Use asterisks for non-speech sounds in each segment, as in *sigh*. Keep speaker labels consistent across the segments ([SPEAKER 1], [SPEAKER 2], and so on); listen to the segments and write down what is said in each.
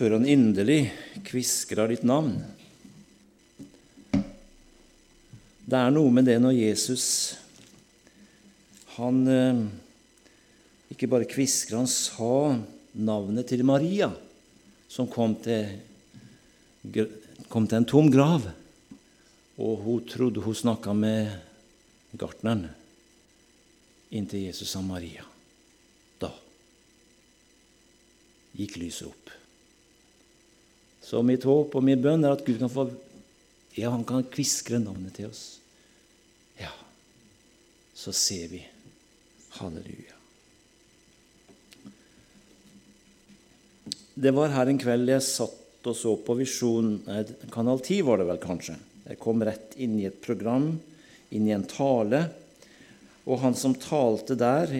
[SPEAKER 1] før han inderlig kviskrer ditt navn. Det er noe med det når Jesus han eh, ikke bare kvisker, han sa navnet til Maria, som kom til, kom til en tom grav. Og hun trodde hun snakka med gartneren inntil Jesus sa Maria. Da gikk lyset opp. Så mitt håp og min bønn er at Gud kan få ja, han kan kviskre navnet til oss. Ja, så ser vi. Halleluja. Det var her en kveld jeg satt og så på Visjon Kanal 10, var det vel kanskje. Jeg kom rett inn i et program, inn i en tale. Og han som talte der,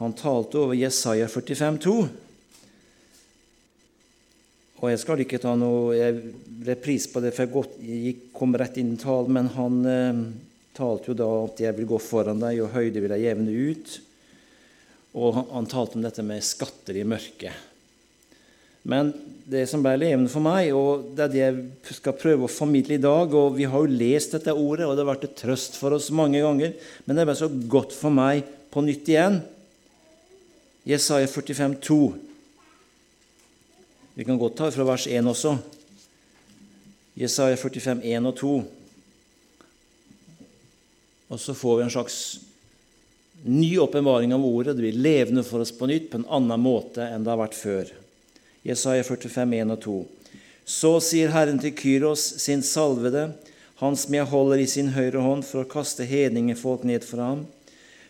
[SPEAKER 1] han talte over Jesaja 45, 45,2. Og jeg skal ikke ta noe repris på det, for jeg kom rett inn i talen, men han eh, talte jo da at 'jeg vil gå foran deg, og høyde vil jeg jevne ut'. Og han, han talte om dette med skatter i mørket. Men det som ble levende for meg, og det er det jeg skal prøve å formidle i dag og Vi har jo lest dette ordet, og det har vært et trøst for oss mange ganger, men det ble så godt for meg på nytt igjen. Jesaja 45, 2. Vi kan godt ta fra vers 1 også. Jesaja 45, 1 og 2. Og så får vi en slags ny åpenbaring av ordet. Det blir levende for oss på nytt på en annen måte enn det har vært før. Jesaja 45, 1 og 2. Så sier Herren til Kyros, sin salvede, han som jeg holder i sin høyre hånd for å kaste hedningefolk ned for ham,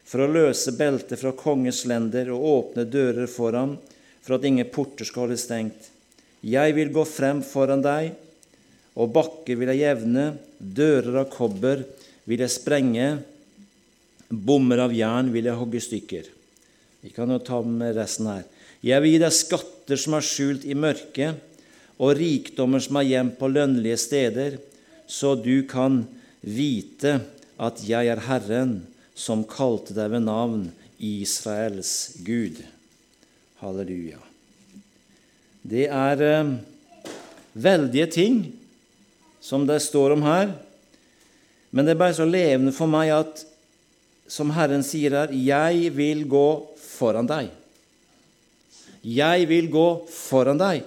[SPEAKER 1] for å løse beltet fra konges lender og åpne dører for ham, for at ingen porter skal holde stengt. Jeg vil gå frem foran deg, og bakker vil jeg jevne, dører av kobber vil jeg sprenge, bommer av jern vil jeg hogge stykker. Vi kan jo ta med resten her. Jeg vil gi deg skatter som er skjult i mørket, og rikdommer som er gjemt på lønnlige steder, så du kan vite at jeg er Herren, som kalte deg ved navn Israels Gud. Halleluja. Det er eh, veldige ting som det står om her, men det er bare så levende for meg at, som Herren sier her, 'Jeg vil gå foran deg'. Jeg vil gå foran deg.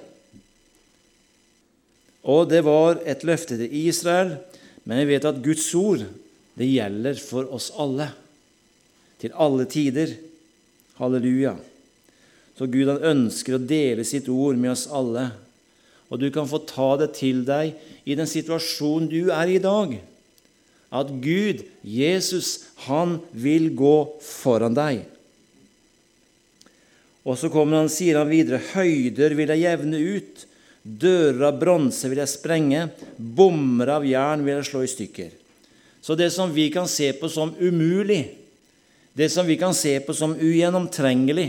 [SPEAKER 1] Og det var et løfte til Israel, men vi vet at Guds ord det gjelder for oss alle. Til alle tider. Halleluja. Så Gud han ønsker å dele sitt ord med oss alle. Og du kan få ta det til deg i den situasjonen du er i i dag. At Gud, Jesus, han vil gå foran deg. Og så kommer han, sier han videre, høyder vil jeg jevne ut, dører av bronse vil jeg sprenge, bommer av jern vil jeg slå i stykker. Så det som vi kan se på som umulig, det som vi kan se på som ugjennomtrengelig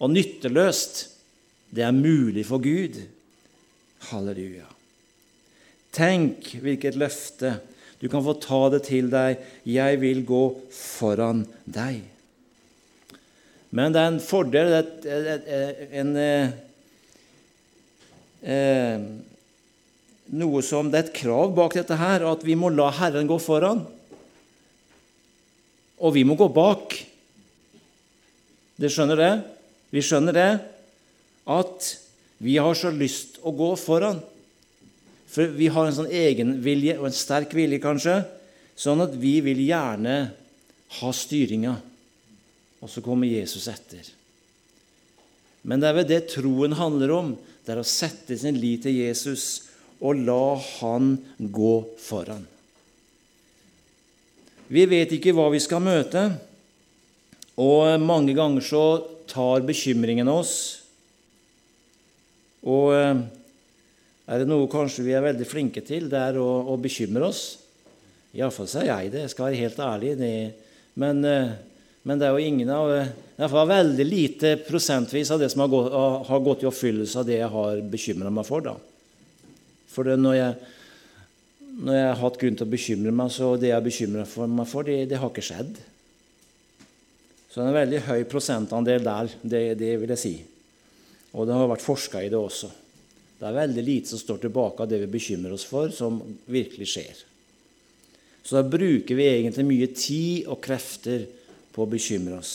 [SPEAKER 1] og nytteløst, det er mulig for Gud. Halleluja. Tenk hvilket løfte. Du kan få ta det til deg. Jeg vil gå foran deg. Men det er en fordel en, eh, eh, Noe som Det er et krav bak dette her, at vi må la Herren gå foran. Og vi må gå bak. Dere skjønner det? Vi skjønner det at vi har så lyst å gå foran. For vi har en sånn egenvilje, og en sterk vilje kanskje, sånn at vi vil gjerne ha styringa og så kommer Jesus etter. Men det er vel det troen handler om. Det er å sette sin lit til Jesus og la Han gå foran. Vi vet ikke hva vi skal møte, og mange ganger så tar bekymringen oss. Og eh, er det noe kanskje vi er veldig flinke til, det er å, å bekymre oss. Iallfall sier jeg det, jeg skal være helt ærlig. Det, men eh, men det er jo ingen av det er veldig lite prosentvis av det som har gått, har gått i oppfyllelse av det jeg har bekymra meg for. da. For når jeg, når jeg har hatt grunn til å bekymre meg, så det jeg bekymrer meg for, det, det, har ikke skjedd. Så det er en veldig høy prosentandel der, det, det vil jeg si. Og det har vært forska i det også. Det er veldig lite som står tilbake av det vi bekymrer oss for, som virkelig skjer. Så da bruker vi egentlig mye tid og krefter på å bekymre oss.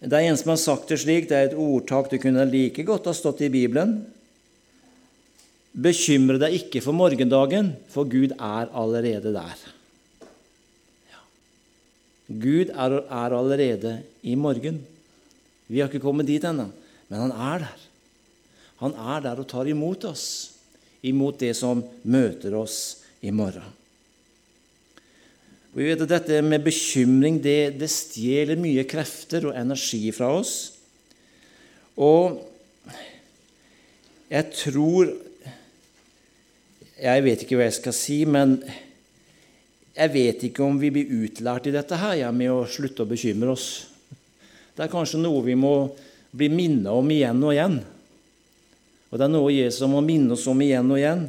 [SPEAKER 1] Det er en som har sagt det slik, det er et ordtak du kunne like godt ha stått i Bibelen. Bekymre deg ikke for morgendagen, for Gud er allerede der. Gud er, er, allerede i morgen. Vi har ikke kommet dit ennå, men han er der. Han er der og tar imot oss, imot det som møter oss i morgen. Og vi vet at Dette med bekymring det, det stjeler mye krefter og energi fra oss. Og jeg tror Jeg vet ikke hva jeg skal si, men jeg vet ikke om vi blir utlært i dette her ja, med å slutte å bekymre oss. Det er kanskje noe vi må bli minnet om igjen og igjen. Og det er noe Jesus må minne oss om igjen og igjen.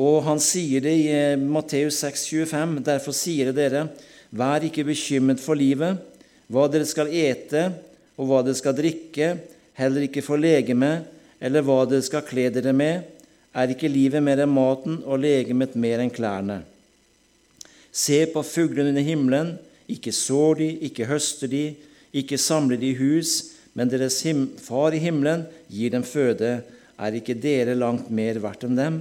[SPEAKER 1] Og han sier det i eh, Matteus 6, 25. Derfor sier dere, vær ikke bekymret for livet, hva dere skal ete, og hva dere skal drikke, heller ikke for legeme, eller hva dere skal kle dere med. Er ikke livet mer enn maten, og legemet mer enn klærne? Se på fuglene under himmelen. Ikke sår de, ikke høster de, ikke samler de i hus, men deres far i himmelen gir dem føde. Er ikke dere langt mer verdt enn dem?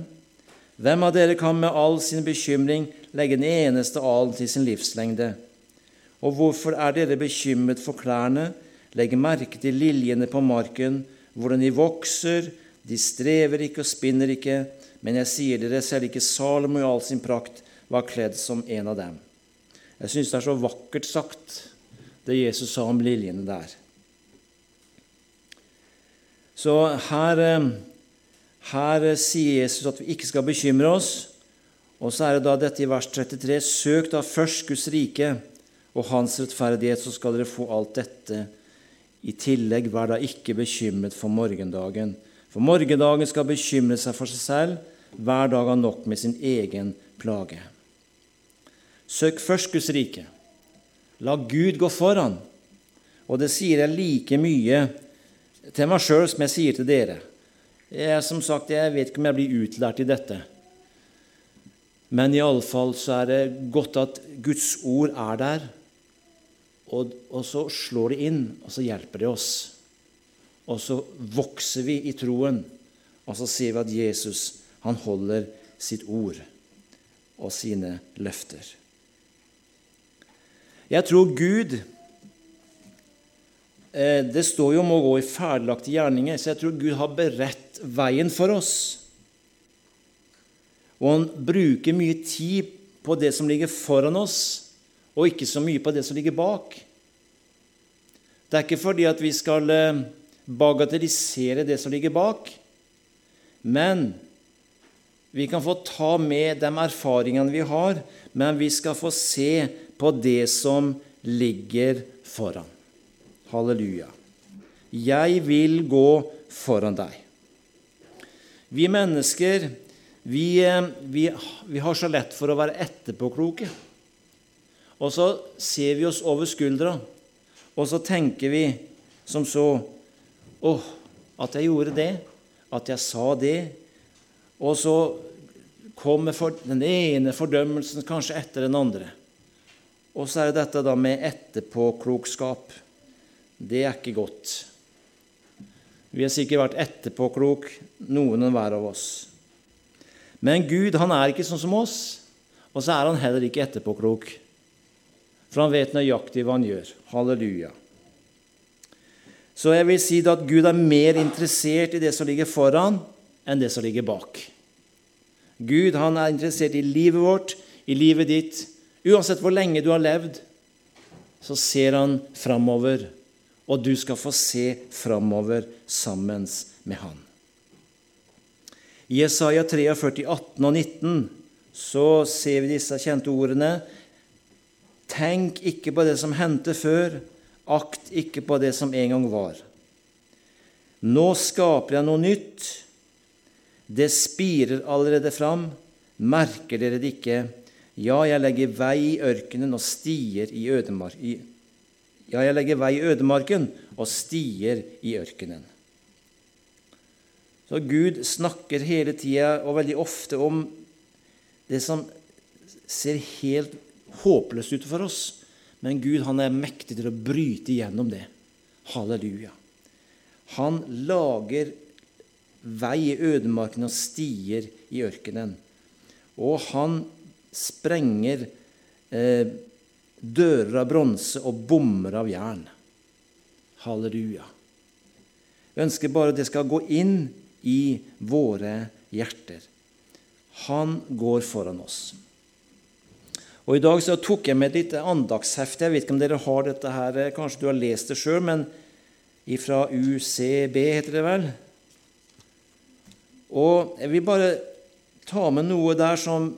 [SPEAKER 1] Hvem av dere kan med all sin bekymring legge en eneste alen til sin livslengde? Og hvorfor er dere bekymret for klærne? Legg merke til liljene på marken, hvordan de vokser, de strever ikke og spinner ikke, men jeg sier dere, selv ikke Salomo i all sin prakt var kledd som en av dem. Jeg syns det er så vakkert sagt, det Jesus sa om liljene der. Så her eh, her sier Jesus at vi ikke skal bekymre oss. Og så er det da dette i vers 33.: Søk da først Guds rike og Hans rettferdighet, så skal dere få alt dette. I tillegg, vær da ikke bekymret for morgendagen. For morgendagen skal bekymre seg for seg selv. Hver dag har nok med sin egen plage. Søk først Guds rike. La Gud gå foran. Og det sier jeg like mye til meg sjøl som jeg sier til dere. Jeg, som sagt, jeg vet ikke om jeg blir utlært i dette. Men iallfall så er det godt at Guds ord er der, og, og, så slår det inn, og så hjelper det oss. Og så vokser vi i troen, og så ser vi at Jesus han holder sitt ord og sine løfter. Jeg tror Gud eh, Det står jo om å gå i ferdiglagte gjerninger, så jeg tror Gud har beredt veien for oss. Og han bruker mye tid på det som ligger foran oss, og ikke så mye på det som ligger bak. Det er ikke fordi at vi skal eh, bagatellisere det som ligger bak, men vi kan få ta med de erfaringene vi har, men vi skal få se på det som ligger foran. Halleluja. Jeg vil gå foran deg. Vi mennesker vi, eh, vi, vi, har så lett for å være etterpåkloke. Og så ser vi oss over skuldra, og så tenker vi som så Å, at jeg gjorde det, at jeg sa det. Og så kommer den ene fordømmelsen kanskje etter den andre. Og så er det dette da med etterpåklokskap. Det er ikke godt. Vi har sikkert vært etterpåklok, noen og av oss. Men Gud han er ikke sånn som oss, og så er han heller ikke etterpåklok. For han vet nøyaktig hva han gjør. Halleluja. Så jeg vil si at Gud er mer interessert i det som ligger foran, enn det som ligger bak. Gud han er interessert i livet vårt, i livet ditt. Uansett hvor lenge du har levd, så ser han framover og du skal få se framover sammen med Han. I Jesaja 43, 18 og 19 så ser vi disse kjente ordene. Tenk ikke på det som hendte før, akt ikke på det som en gang var. Nå skaper jeg noe nytt. Det spirer allerede fram. Merker dere det ikke? Ja, jeg legger vei i ørkenen og stier i ødemarken. ja, jeg legger vei i ødemarken og stier i ørkenen. Så Gud snakker hele tida og veldig ofte om det som ser helt håpløst ut for oss. Men Gud han er mektig til å bryte igjennom det. Halleluja. Han lager vei i ødemarken og stier i ørkenen. Og han sprenger eh, dører av bronse og bommer av jern. Halleluja. Jeg ønsker bare at det skal gå inn i våre hjerter. Han går foran oss. Og I dag så tok jeg med et lite andagshefte. Jeg vet ikke om dere har dette her, kanskje du har lest det sjøl, men fra UCB heter det vel. Og jeg vil bare ta med noe der som,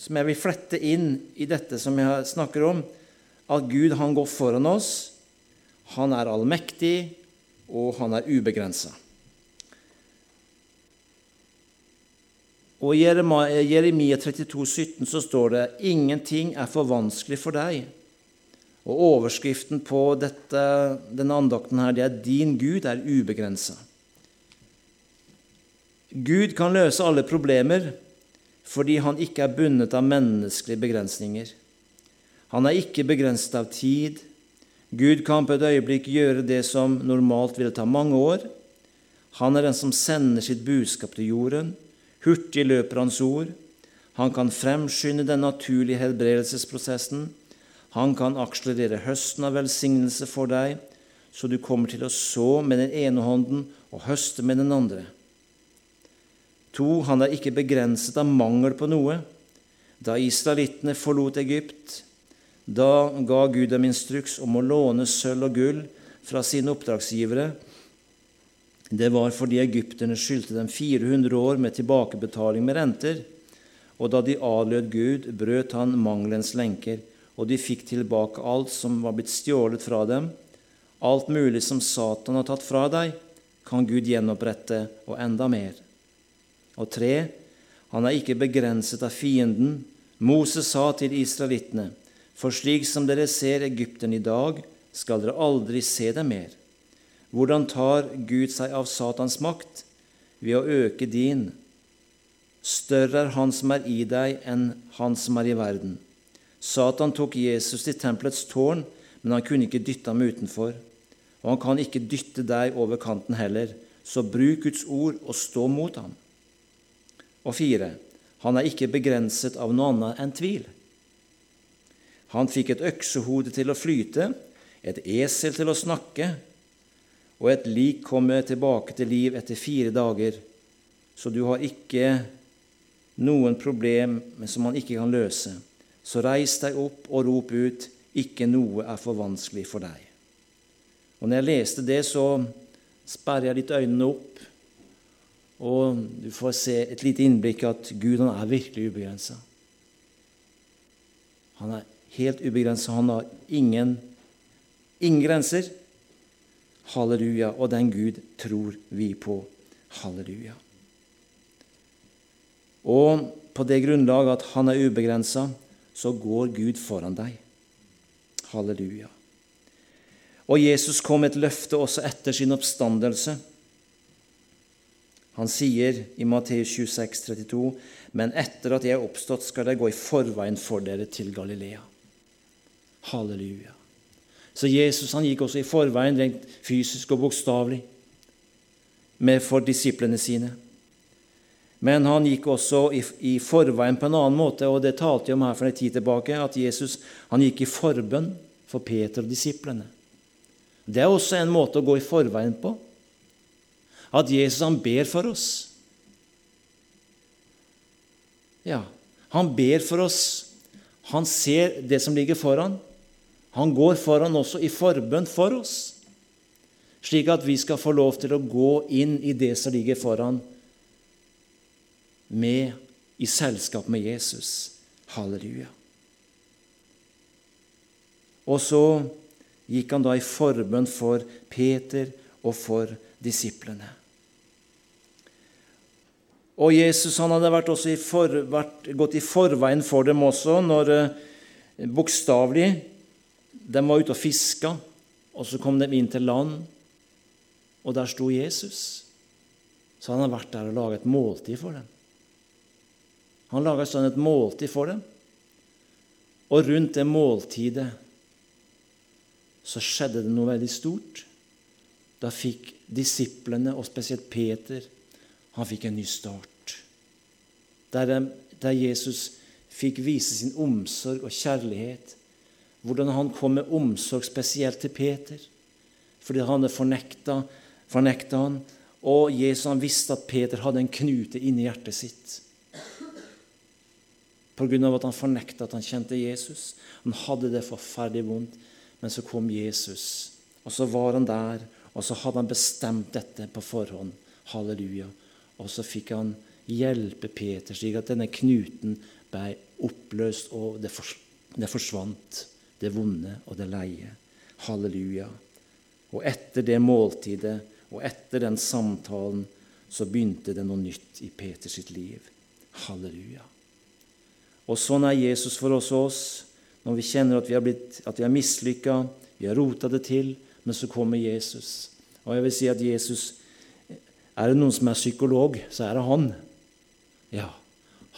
[SPEAKER 1] som jeg vil flette inn i dette som jeg snakker om. At Gud han går foran oss. Han er allmektig, og han er ubegrensa. Og I Jeremia 32, 17 så står det 'Ingenting er for vanskelig for deg'. Og Overskriften på dette, denne andakten her, det er 'Din Gud er ubegrensa'. Gud kan løse alle problemer fordi han ikke er bundet av menneskelige begrensninger. Han er ikke begrenset av tid. Gud kan på et øyeblikk gjøre det som normalt ville ta mange år. Han er den som sender sitt budskap til jorden. Hurtig løper hans ord. Han kan fremskynde den naturlige helbredelsesprosessen. Han kan akselerere høsten av velsignelse for deg, så du kommer til å så med den ene hånden og høste med den andre. To, han er ikke begrenset av mangel på noe. Da israelittene forlot Egypt, da ga Gud dem instruks om å låne sølv og gull fra sine oppdragsgivere. Det var fordi egypterne skyldte dem 400 år med tilbakebetaling med renter. Og da de adlød Gud, brøt han mangelens lenker, og de fikk tilbake alt som var blitt stjålet fra dem. Alt mulig som Satan har tatt fra deg, kan Gud gjenopprette, og enda mer. Og tre, han er ikke begrenset av fienden. Moses sa til israelittene, for slik som dere ser Egypten i dag, skal dere aldri se dem mer. Hvordan tar Gud seg av Satans makt? Ved å øke din. Større er Han som er i deg, enn Han som er i verden. Satan tok Jesus til tempelets tårn, men han kunne ikke dytte ham utenfor. Og han kan ikke dytte deg over kanten heller, så bruk Guds ord og stå mot ham. Og fire, han er ikke begrenset av noe annet enn tvil. Han fikk et øksehode til å flyte, et esel til å snakke, og et lik kommer tilbake til liv etter fire dager. Så du har ikke noen problem som man ikke kan løse. Så reis deg opp og rop ut, ikke noe er for vanskelig for deg. Og når jeg leste det, så sperrer jeg litt øynene opp og du får se et lite innblikk at Gud han er virkelig ubegrensa. Han er helt ubegrensa. Han har ingen, ingen grenser. Halleluja. Og den Gud tror vi på. Halleluja. Og på det grunnlag at han er ubegrensa, så går Gud foran deg. Halleluja. Og Jesus kom med et løfte også etter sin oppstandelse. Han sier i Matteus 26, 32, men etter at jeg er oppstått, skal jeg gå i forveien for dere til Galilea. Halleluja. Så Jesus han gikk også i forveien, rent fysisk og bokstavelig, for disiplene sine. Men han gikk også i, i, forveien på en annen måte, og det talte jeg om her for en tid tilbake, at Jesus han gikk i forbønn for Peter og disiplene. Det er også en måte å gå i forveien på at Jesus han ber for oss. Ja, han ber for oss. Han ser det som ligger foran. Han går foran også i forbønn for oss, slik at vi skal få lov til å gå inn i det som ligger foran, med i selskap med Jesus. Halleluja. Og så gikk han da i forbønn for Peter og for disiplene. Og Jesus han hadde vært i for, vært, gått i forveien for dem også når eh, bokstavelig de var ute og fiska, og så kom de inn til land. og der sto Jesus, så hadde han vært der og laga et måltid for dem. Han laga sånn et måltid for dem. Og rundt det måltidet så skjedde det noe veldig stort. Da fikk disiplene, og spesielt Peter, han fikk en ny start. Der, der Jesus fikk vise sin omsorg og kjærlighet. Hvordan han kom med omsorg spesielt til Peter, fordi han hadde fornekta, fornekta han. Og Jesus han visste at Peter hadde en knute inni hjertet sitt pga. at han fornekta at han kjente Jesus. Han hadde det forferdelig vondt. Men så kom Jesus, og så var han der, og så hadde han bestemt dette på forhånd. Halleluja. Og så fikk han hjelpe Peter, slik at denne knuten ble oppløst, og det, forsvant, det vonde og det leie. Halleluja. Og etter det måltidet og etter den samtalen så begynte det noe nytt i Peters liv. Halleluja. Og sånn er Jesus for oss, og oss når vi kjenner at vi har, blitt, vi mislykka, vi har rota det til, men så kommer Jesus. Og jeg vil si at Jesus Er det noen som er psykolog, så er det han. Ja,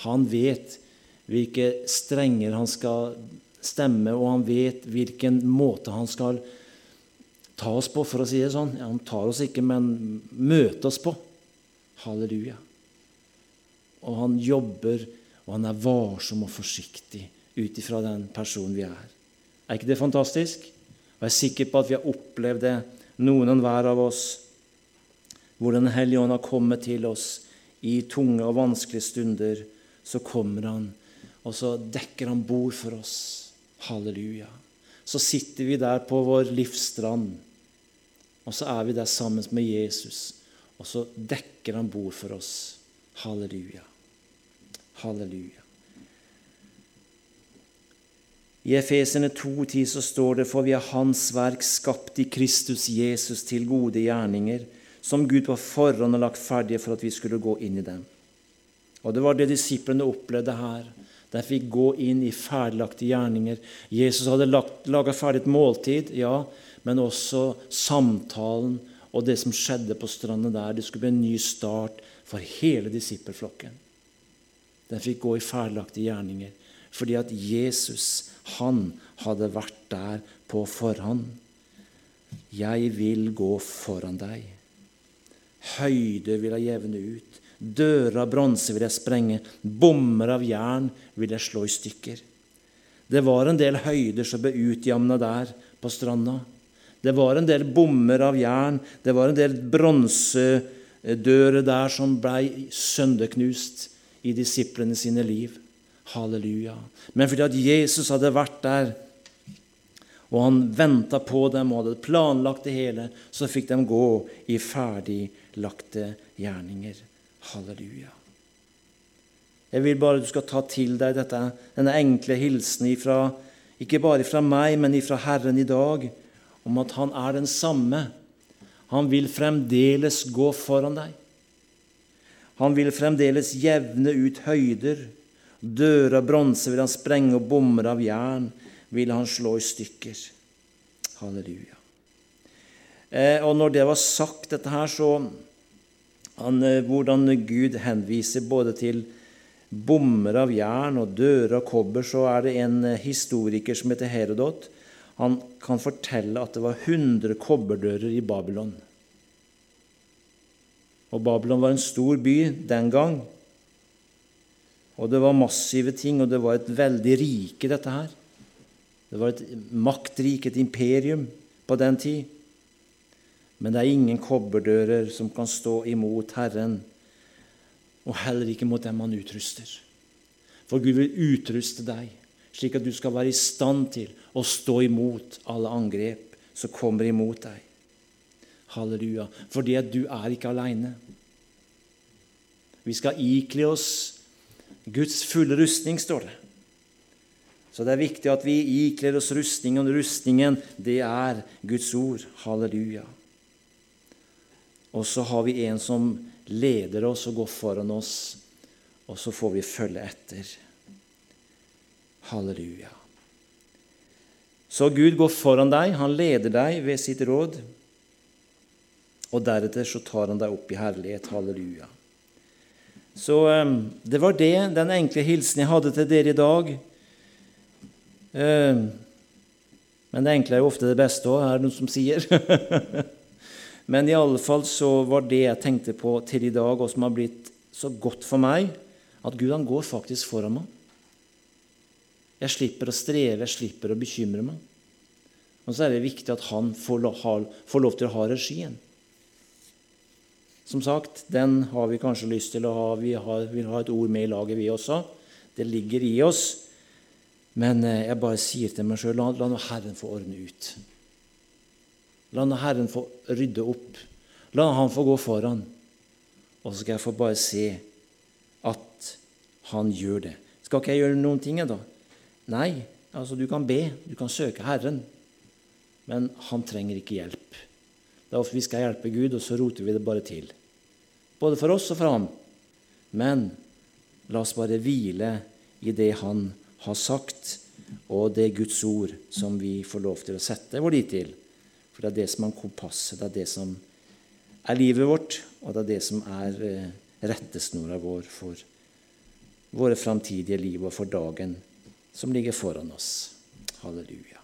[SPEAKER 1] han vet hvilke strenger han skal stemme, og han vet hvilken måte han skal ta oss på, for å si det sånn. Ja, han tar oss ikke, men møter oss på. Halleluja. Og han jobber og han er varsom og forsiktig ut ifra den personen vi er. Er ikke det fantastisk? Og Jeg er sikker på at vi har opplevd det, noen og hver av oss, hvor Den hellige ånd har kommet til oss i tunge og vanskelige stunder. Så kommer han, og så dekker han bord for oss. Halleluja. Så sitter vi der på vår livsstrand, og så er vi der sammen med Jesus, og så dekker han bord for oss. Halleluja. Halleluja. I Efesene 2,10 så står det for vi er Hans verk skapt i Kristus Jesus til gode gjerninger, som Gud på forhånd har lagt ferdige for at vi skulle gå inn i dem. Og Det var det disiplene opplevde her. De fikk gå inn i ferdiglagte gjerninger. Jesus hadde laga ferdig et måltid, ja, men også samtalen og det som skjedde på stranda der. Det skulle bli en ny start for hele disippelflokken. De fikk gå i ferdiglagte gjerninger. Fordi at Jesus, han hadde vært der på forhånd. Jeg vil gå foran deg. Høyder vil jeg jevne ut. Dører av bronse vil jeg sprenge. Bommer av jern vil jeg slå i stykker. Det var en del høyder som ble utjamna der på stranda. Det var en del bommer av jern. Det var en del bronsedører der som blei sønderknust i disiplene sine liv. Halleluja. Men fordi at Jesus hadde vært der, og han venta på dem og hadde planlagt det hele, så fikk de gå i ferdiglagte gjerninger. Halleluja. Jeg vil bare du skal ta til deg dette, denne enkle hilsen ifra, ikke bare fra meg, men ifra Herren i dag, om at Han er den samme. Han vil fremdeles gå foran deg. Han vil fremdeles jevne ut høyder. Dører av bronse vil han sprenge, og bommer av jern vil han slå i stykker. Halleluja. Eh, og når det var sagt, dette her, så han, eh, Hvordan Gud henviser både til bommer av jern og dører av kobber, så er det en eh, historiker som heter Herodot. Han kan fortelle at det var 100 kobberdører i Babylon. Og Babylon var en stor by den gang. Og det var massive ting, og det var et veldig rike, dette her. Det var et maktrike, et imperium, på den tid. Men det er ingen kobberdører som kan stå imot Herren, og heller ikke mot dem han utruster. For Gud vil utruste deg, slik at du skal være i stand til å stå imot alle angrep som kommer imot deg. Halleluja. Fordi at du er ikke aleine. Vi skal ikle oss Guds fulle rustning, står det. Så det er viktig at vi ikler oss rustningen. Rustningen, det er Guds ord. Halleluja. Og så har vi en som leder oss og går foran oss, og så får vi følge etter. Halleluja. Så Gud går foran deg, han leder deg ved sitt råd. og deretter så tar han deg opp i herlighet. Halleluja. Så det var det, den enkle hilsen jeg hadde til dere i dag. Men det enkle er jo ofte det beste òg, er det noen som sier. *laughs* Men i alle fall så var det jeg tenkte på til i dag, og som har blitt så godt for meg, at Gud han går faktisk foran meg. Jeg slipper å streve, jeg slipper å bekymre meg. Og så er det viktig at han får lov til å ha regien. Som sagt, den har vi kanskje lyst til å ha. Vi har, vil ha et ord med i laget, vi også. Det ligger i oss. Men eh, jeg bare sier til meg sjøl la, la nå Herren få ordne ut. La nå Herren få rydde opp. La Han få gå foran. Og så skal jeg få bare se at Han gjør det. Skal ikke jeg gjøre noen ting, da? Nei, altså du kan be, du kan søke Herren. Men han trenger ikke hjelp. Det er ofte vi skal hjelpe Gud, og så roter vi det bare til. Både for oss og for ham. Men la oss bare hvile i det Han har sagt, og det Guds ord som vi får lov til å sette vår lit til. For det er det som er kompasset, det er det som er livet vårt, og det er det som er eh, rettesnora vår for våre framtidige liv og for dagen som ligger foran oss. Halleluja.